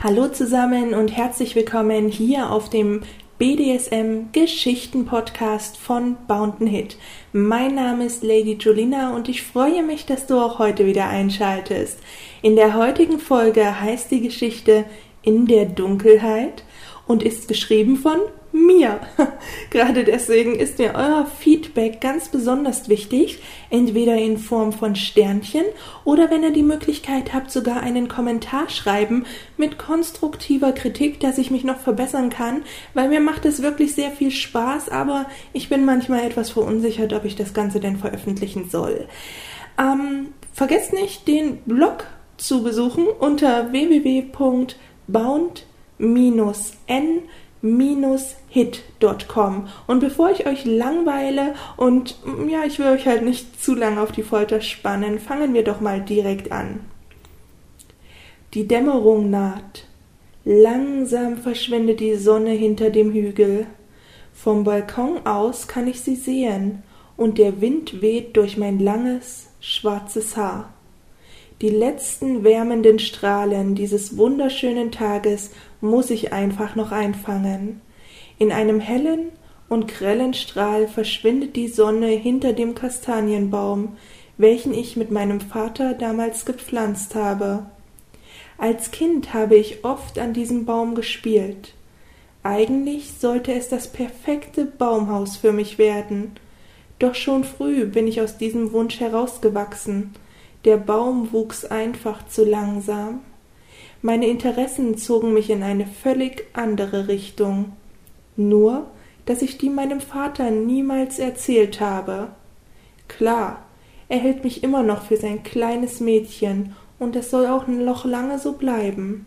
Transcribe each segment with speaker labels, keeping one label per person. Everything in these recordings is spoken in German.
Speaker 1: Hallo zusammen und herzlich willkommen hier auf dem BDSM Geschichten Podcast von Bountain Hit. Mein Name ist Lady Julina und ich freue mich, dass du auch heute wieder einschaltest. In der heutigen Folge heißt die Geschichte In der Dunkelheit und ist geschrieben von mir. Gerade deswegen ist mir euer Feedback ganz besonders wichtig, entweder in Form von Sternchen oder wenn ihr die Möglichkeit habt, sogar einen Kommentar schreiben mit konstruktiver Kritik, dass ich mich noch verbessern kann, weil mir macht es wirklich sehr viel Spaß, aber ich bin manchmal etwas verunsichert, ob ich das Ganze denn veröffentlichen soll. Ähm, vergesst nicht, den Blog zu besuchen unter www.bound-n hit.com. Und bevor ich euch langweile und ja, ich will euch halt nicht zu lange auf die Folter spannen, fangen wir doch mal direkt an. Die Dämmerung naht. Langsam verschwindet die Sonne hinter dem Hügel. Vom Balkon aus kann ich sie sehen, und der Wind weht durch mein langes, schwarzes Haar. Die letzten wärmenden Strahlen dieses wunderschönen Tages muss ich einfach noch einfangen. In einem hellen und grellen Strahl verschwindet die Sonne hinter dem Kastanienbaum, welchen ich mit meinem Vater damals gepflanzt habe. Als Kind habe ich oft an diesem Baum gespielt. Eigentlich sollte es das perfekte Baumhaus für mich werden. Doch schon früh bin ich aus diesem Wunsch herausgewachsen, der Baum wuchs einfach zu langsam. Meine Interessen zogen mich in eine völlig andere Richtung. Nur, dass ich die meinem Vater niemals erzählt habe. Klar, er hält mich immer noch für sein kleines Mädchen, und es soll auch noch lange so bleiben.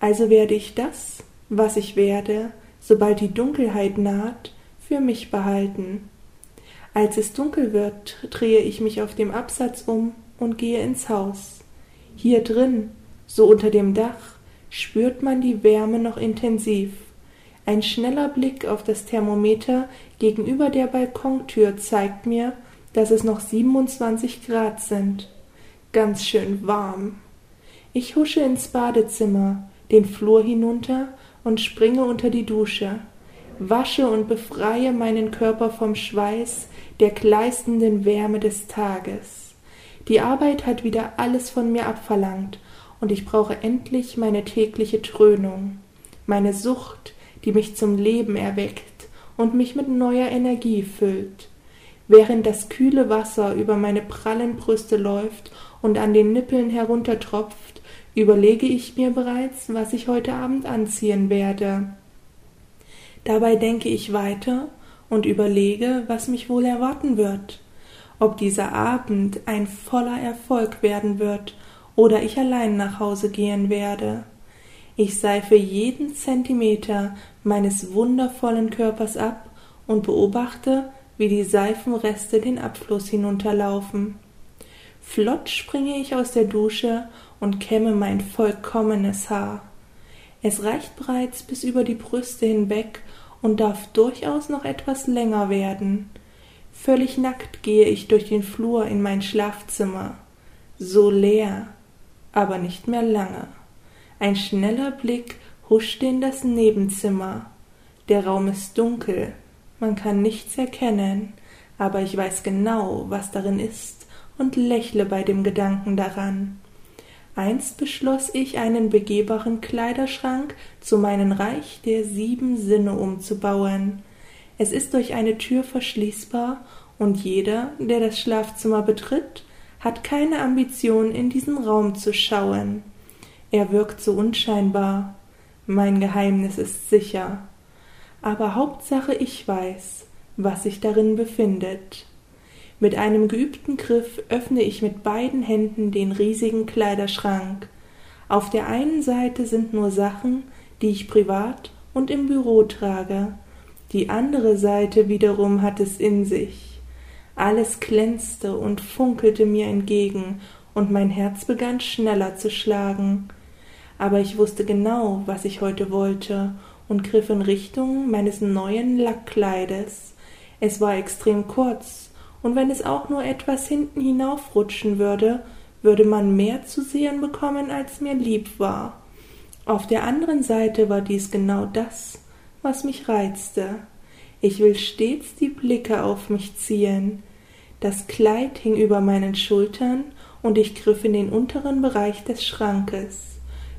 Speaker 1: Also werde ich das, was ich werde, sobald die Dunkelheit naht, für mich behalten. Als es dunkel wird, drehe ich mich auf dem Absatz um und gehe ins Haus. Hier drin, so unter dem Dach, spürt man die Wärme noch intensiv. Ein schneller Blick auf das Thermometer gegenüber der Balkontür zeigt mir, dass es noch 27 Grad sind. Ganz schön warm. Ich husche ins Badezimmer, den Flur hinunter und springe unter die Dusche, wasche und befreie meinen Körper vom Schweiß der gleißenden Wärme des Tages. Die Arbeit hat wieder alles von mir abverlangt, und ich brauche endlich meine tägliche Trönung, meine Sucht, die mich zum Leben erweckt und mich mit neuer Energie füllt. Während das kühle Wasser über meine prallen Brüste läuft und an den Nippeln heruntertropft, überlege ich mir bereits, was ich heute Abend anziehen werde. Dabei denke ich weiter und überlege, was mich wohl erwarten wird ob dieser Abend ein voller Erfolg werden wird oder ich allein nach Hause gehen werde. Ich seife jeden Zentimeter meines wundervollen Körpers ab und beobachte, wie die Seifenreste den Abfluss hinunterlaufen. Flott springe ich aus der Dusche und kämme mein vollkommenes Haar. Es reicht bereits bis über die Brüste hinweg und darf durchaus noch etwas länger werden. Völlig nackt gehe ich durch den Flur in mein Schlafzimmer, so leer, aber nicht mehr lange. Ein schneller Blick huschte in das Nebenzimmer. Der Raum ist dunkel, man kann nichts erkennen, aber ich weiß genau, was darin ist und lächle bei dem Gedanken daran. Einst beschloss ich, einen begehbaren Kleiderschrank zu meinem Reich der sieben Sinne umzubauen. Es ist durch eine Tür verschließbar und jeder, der das Schlafzimmer betritt, hat keine Ambition, in diesen Raum zu schauen. Er wirkt so unscheinbar. Mein Geheimnis ist sicher. Aber Hauptsache ich weiß, was sich darin befindet. Mit einem geübten Griff öffne ich mit beiden Händen den riesigen Kleiderschrank. Auf der einen Seite sind nur Sachen, die ich privat und im Büro trage die andere Seite wiederum hat es in sich. Alles glänzte und funkelte mir entgegen, und mein Herz begann schneller zu schlagen. Aber ich wusste genau, was ich heute wollte, und griff in Richtung meines neuen Lackkleides. Es war extrem kurz und wenn es auch nur etwas hinten hinaufrutschen würde, würde man mehr zu sehen bekommen, als mir lieb war. Auf der anderen Seite war dies genau das, was mich reizte. Ich will stets die Blicke auf mich ziehen. Das Kleid hing über meinen Schultern und ich griff in den unteren Bereich des Schrankes.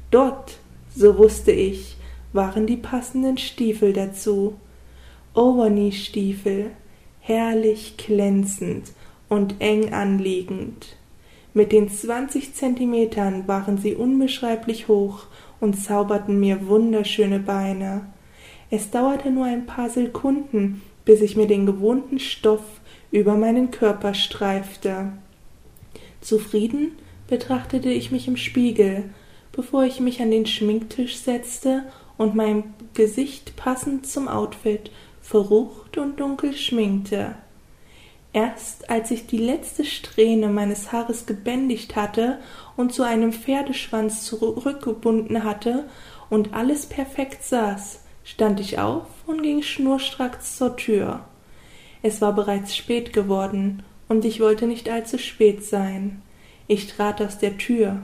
Speaker 1: Dort, so wusste ich, waren die passenden Stiefel dazu. Overknee-Stiefel, herrlich glänzend und eng anliegend. Mit den zwanzig Zentimetern waren sie unbeschreiblich hoch und zauberten mir wunderschöne Beine. Es dauerte nur ein paar Sekunden, bis ich mir den gewohnten Stoff über meinen Körper streifte. Zufrieden betrachtete ich mich im Spiegel, bevor ich mich an den Schminktisch setzte und mein Gesicht passend zum Outfit verrucht und dunkel schminkte. Erst als ich die letzte Strähne meines Haares gebändigt hatte und zu einem Pferdeschwanz zurückgebunden hatte und alles perfekt saß, stand ich auf und ging schnurstracks zur Tür. Es war bereits spät geworden, und ich wollte nicht allzu spät sein. Ich trat aus der Tür,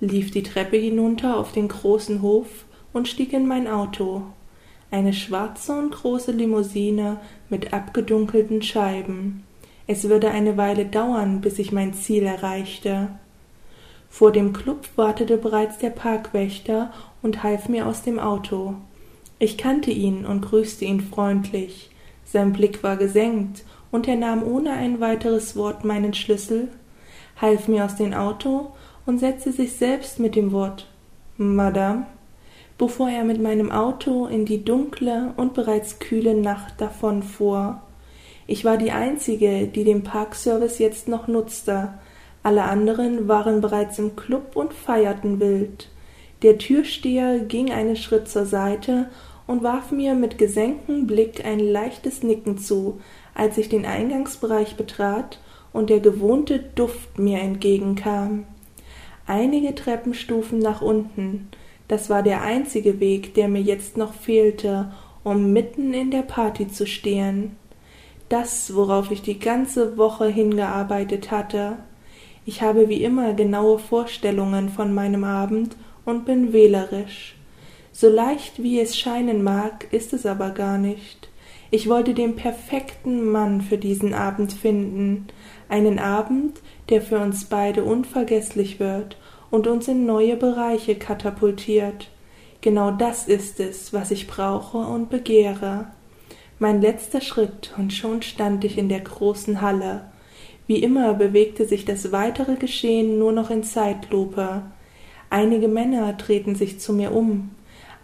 Speaker 1: lief die Treppe hinunter auf den großen Hof und stieg in mein Auto eine schwarze und große Limousine mit abgedunkelten Scheiben. Es würde eine Weile dauern, bis ich mein Ziel erreichte. Vor dem Klub wartete bereits der Parkwächter und half mir aus dem Auto. Ich kannte ihn und grüßte ihn freundlich. Sein Blick war gesenkt, und er nahm ohne ein weiteres Wort meinen Schlüssel, half mir aus dem Auto und setzte sich selbst mit dem Wort Madame bevor er mit meinem Auto in die dunkle und bereits kühle Nacht davonfuhr. Ich war die Einzige, die den Parkservice jetzt noch nutzte. Alle anderen waren bereits im Club und feierten wild. Der Türsteher ging einen Schritt zur Seite und warf mir mit gesenktem Blick ein leichtes Nicken zu, als ich den Eingangsbereich betrat und der gewohnte Duft mir entgegenkam. Einige Treppenstufen nach unten, das war der einzige Weg, der mir jetzt noch fehlte, um mitten in der Party zu stehen. Das, worauf ich die ganze Woche hingearbeitet hatte. Ich habe wie immer genaue Vorstellungen von meinem Abend und bin wählerisch. So leicht wie es scheinen mag, ist es aber gar nicht. Ich wollte den perfekten Mann für diesen Abend finden, einen Abend, der für uns beide unvergesslich wird und uns in neue Bereiche katapultiert. Genau das ist es, was ich brauche und begehre. Mein letzter Schritt, und schon stand ich in der großen Halle. Wie immer bewegte sich das weitere Geschehen nur noch in Zeitlupe. Einige Männer drehten sich zu mir um,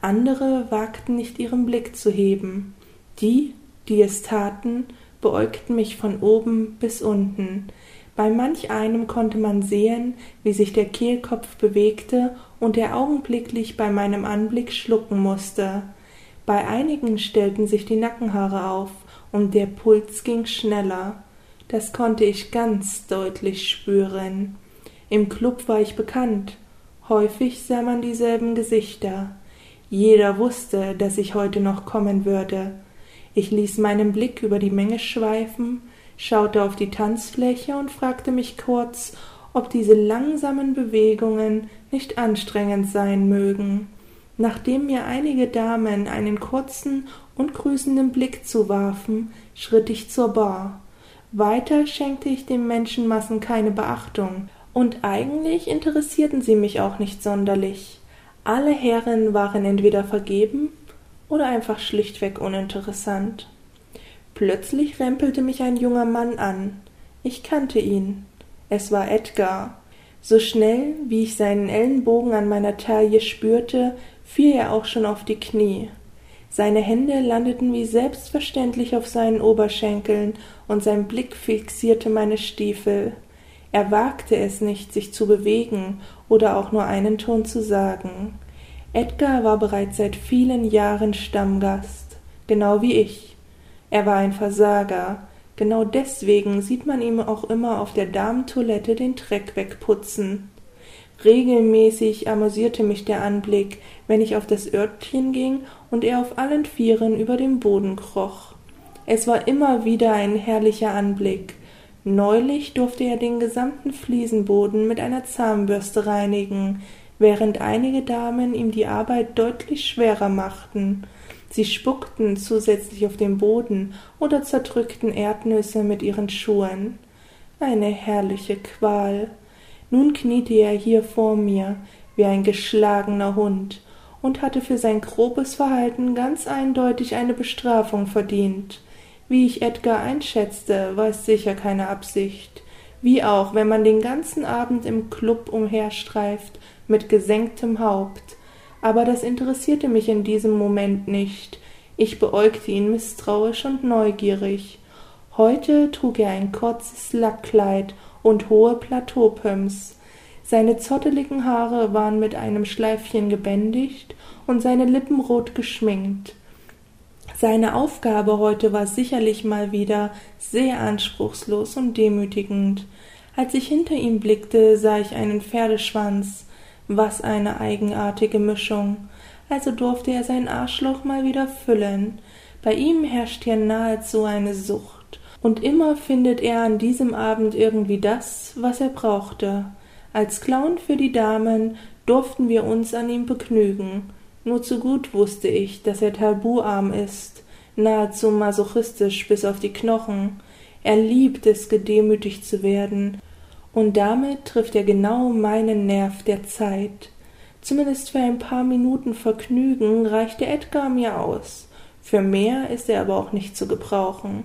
Speaker 1: andere wagten nicht ihren Blick zu heben. Die, die es taten, beäugten mich von oben bis unten, bei manch einem konnte man sehen, wie sich der Kehlkopf bewegte und er augenblicklich bei meinem Anblick schlucken musste. Bei einigen stellten sich die Nackenhaare auf und der Puls ging schneller. Das konnte ich ganz deutlich spüren. Im Klub war ich bekannt. Häufig sah man dieselben Gesichter. Jeder wusste, dass ich heute noch kommen würde. Ich ließ meinen Blick über die Menge schweifen, schaute auf die Tanzfläche und fragte mich kurz, ob diese langsamen Bewegungen nicht anstrengend sein mögen. Nachdem mir einige Damen einen kurzen und grüßenden Blick zuwarfen, schritt ich zur Bar. Weiter schenkte ich den Menschenmassen keine Beachtung, und eigentlich interessierten sie mich auch nicht sonderlich. Alle Herren waren entweder vergeben oder einfach schlichtweg uninteressant. Plötzlich rempelte mich ein junger Mann an. Ich kannte ihn. Es war Edgar. So schnell, wie ich seinen Ellenbogen an meiner Taille spürte, fiel er auch schon auf die Knie. Seine Hände landeten wie selbstverständlich auf seinen Oberschenkeln, und sein Blick fixierte meine Stiefel. Er wagte es nicht, sich zu bewegen oder auch nur einen Ton zu sagen. Edgar war bereits seit vielen Jahren Stammgast, genau wie ich. Er war ein Versager. Genau deswegen sieht man ihm auch immer auf der Damentoilette den Dreck wegputzen. Regelmäßig amüsierte mich der Anblick, wenn ich auf das Örtchen ging und er auf allen Vieren über dem Boden kroch. Es war immer wieder ein herrlicher Anblick. Neulich durfte er den gesamten Fliesenboden mit einer Zahnbürste reinigen, während einige Damen ihm die Arbeit deutlich schwerer machten. Sie spuckten zusätzlich auf den Boden oder zerdrückten Erdnüsse mit ihren Schuhen. Eine herrliche Qual. Nun kniete er hier vor mir, wie ein geschlagener Hund, und hatte für sein grobes Verhalten ganz eindeutig eine Bestrafung verdient. Wie ich Edgar einschätzte, war es sicher keine Absicht. Wie auch, wenn man den ganzen Abend im Klub umherstreift, mit gesenktem Haupt. Aber das interessierte mich in diesem Moment nicht. Ich beäugte ihn misstrauisch und neugierig. Heute trug er ein kurzes Lackkleid und hohe Plateaupumps. Seine zotteligen Haare waren mit einem Schleifchen gebändigt und seine Lippen rot geschminkt. Seine Aufgabe heute war sicherlich mal wieder sehr anspruchslos und demütigend. Als ich hinter ihm blickte, sah ich einen Pferdeschwanz. Was eine eigenartige Mischung. Also durfte er sein Arschloch mal wieder füllen. Bei ihm herrscht hier nahezu eine Sucht. Und immer findet er an diesem Abend irgendwie das, was er brauchte. Als Clown für die Damen durften wir uns an ihm begnügen. Nur zu gut wusste ich, dass er tabuarm ist, nahezu masochistisch bis auf die Knochen. Er liebt es, gedemütigt zu werden, und damit trifft er genau meinen Nerv der Zeit. Zumindest für ein paar Minuten Vergnügen reichte Edgar mir aus. Für mehr ist er aber auch nicht zu gebrauchen.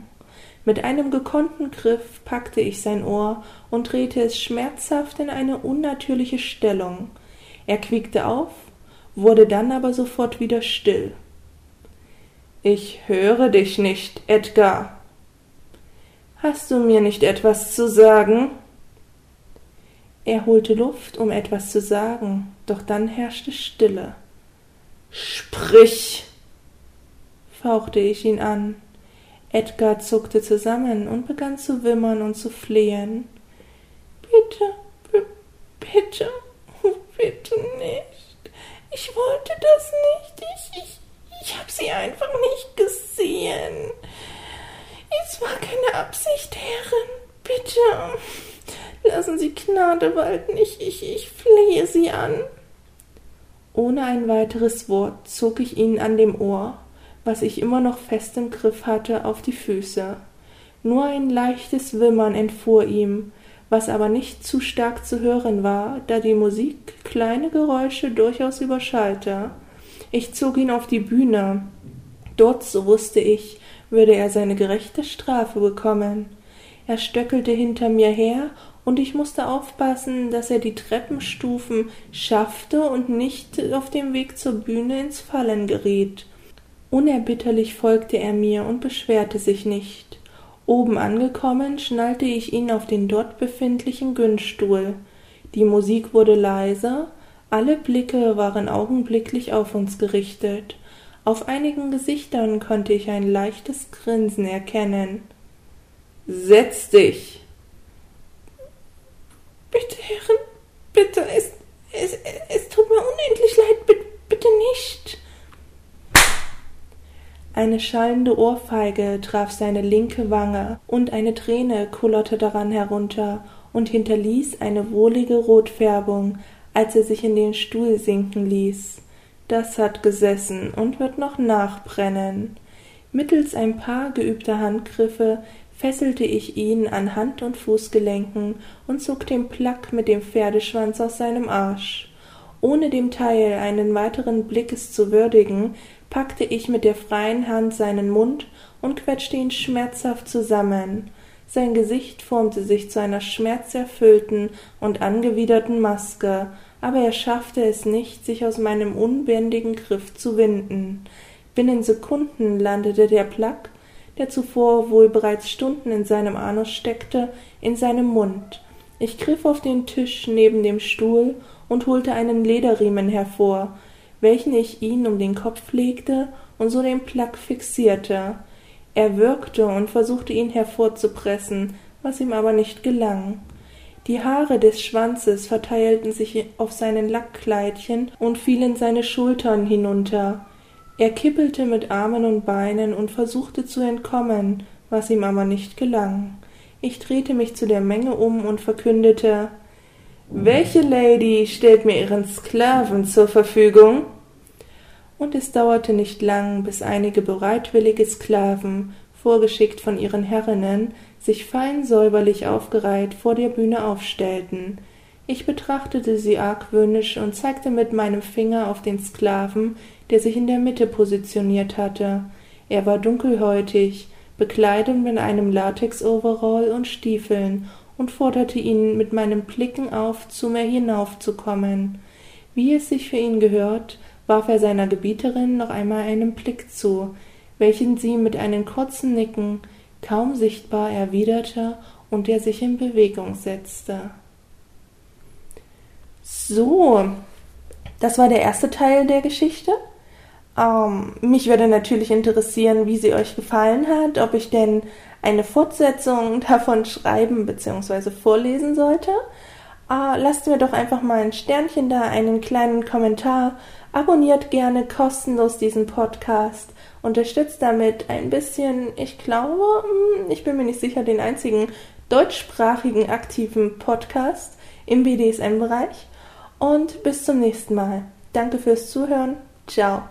Speaker 1: Mit einem gekonnten Griff packte ich sein Ohr und drehte es schmerzhaft in eine unnatürliche Stellung. Er quiekte auf, wurde dann aber sofort wieder still. Ich höre dich nicht, Edgar. Hast du mir nicht etwas zu sagen? Er holte Luft, um etwas zu sagen, doch dann herrschte Stille. Sprich! fauchte ich ihn an. Edgar zuckte zusammen und begann zu wimmern und zu flehen. Bitte, bitte, nicht. Ich wollte das nicht. Ich, ich, ich hab sie einfach nicht gesehen. Es war keine Absicht, Herrin. Bitte. Lassen Sie Gnade walten, ich, ich, ich flehe Sie an. Ohne ein weiteres Wort zog ich ihn an dem Ohr, was ich immer noch fest im Griff hatte, auf die Füße. Nur ein leichtes Wimmern entfuhr ihm, was aber nicht zu stark zu hören war, da die Musik kleine Geräusche durchaus überschallte. Ich zog ihn auf die Bühne. Dort, so wusste ich, würde er seine gerechte Strafe bekommen. Er stöckelte hinter mir her und ich musste aufpassen, dass er die Treppenstufen schaffte und nicht auf dem Weg zur Bühne ins Fallen geriet. Unerbitterlich folgte er mir und beschwerte sich nicht. Oben angekommen, schnallte ich ihn auf den dort befindlichen Günststuhl. Die Musik wurde leiser, alle Blicke waren augenblicklich auf uns gerichtet. Auf einigen Gesichtern konnte ich ein leichtes Grinsen erkennen. Setz dich, Bitte, Herren, bitte, es, es, es tut mir unendlich leid, bitte, bitte nicht. Eine schallende Ohrfeige traf seine linke Wange, und eine Träne kullerte daran herunter und hinterließ eine wohlige Rotfärbung, als er sich in den Stuhl sinken ließ. Das hat gesessen und wird noch nachbrennen. Mittels ein paar geübter Handgriffe fesselte ich ihn an Hand und Fußgelenken und zog den Plack mit dem Pferdeschwanz aus seinem Arsch. Ohne dem Teil einen weiteren Blickes zu würdigen, packte ich mit der freien Hand seinen Mund und quetschte ihn schmerzhaft zusammen. Sein Gesicht formte sich zu einer schmerzerfüllten und angewiderten Maske, aber er schaffte es nicht, sich aus meinem unbändigen Griff zu winden. Binnen Sekunden landete der Plack der zuvor wohl bereits Stunden in seinem Anus steckte, in seinem Mund. Ich griff auf den Tisch neben dem Stuhl und holte einen Lederriemen hervor, welchen ich ihn um den Kopf legte und so den Plack fixierte. Er würgte und versuchte ihn hervorzupressen, was ihm aber nicht gelang. Die Haare des Schwanzes verteilten sich auf seinen Lackkleidchen und fielen seine Schultern hinunter. Er kippelte mit Armen und Beinen und versuchte zu entkommen, was ihm aber nicht gelang. Ich drehte mich zu der Menge um und verkündete Welche Lady stellt mir ihren Sklaven zur Verfügung? Und es dauerte nicht lang, bis einige bereitwillige Sklaven, vorgeschickt von ihren Herrinnen, sich fein säuberlich aufgereiht vor der Bühne aufstellten. Ich betrachtete sie argwöhnisch und zeigte mit meinem Finger auf den Sklaven, der sich in der Mitte positioniert hatte. Er war dunkelhäutig, bekleidet mit einem Latex-Overall und Stiefeln und forderte ihn mit meinen Blicken auf, zu mir hinaufzukommen. Wie es sich für ihn gehört, warf er seiner Gebieterin noch einmal einen Blick zu, welchen sie mit einem kurzen Nicken kaum sichtbar erwiderte und er sich in Bewegung setzte. So, das war der erste Teil der Geschichte. Ähm, mich würde natürlich interessieren, wie sie euch gefallen hat, ob ich denn eine Fortsetzung davon schreiben bzw. vorlesen sollte. Äh, lasst mir doch einfach mal ein Sternchen da, einen kleinen Kommentar. Abonniert gerne kostenlos diesen Podcast. Unterstützt damit ein bisschen, ich glaube, hm, ich bin mir nicht sicher, den einzigen deutschsprachigen aktiven Podcast im BDSM-Bereich. Und bis zum nächsten Mal. Danke fürs Zuhören. Ciao.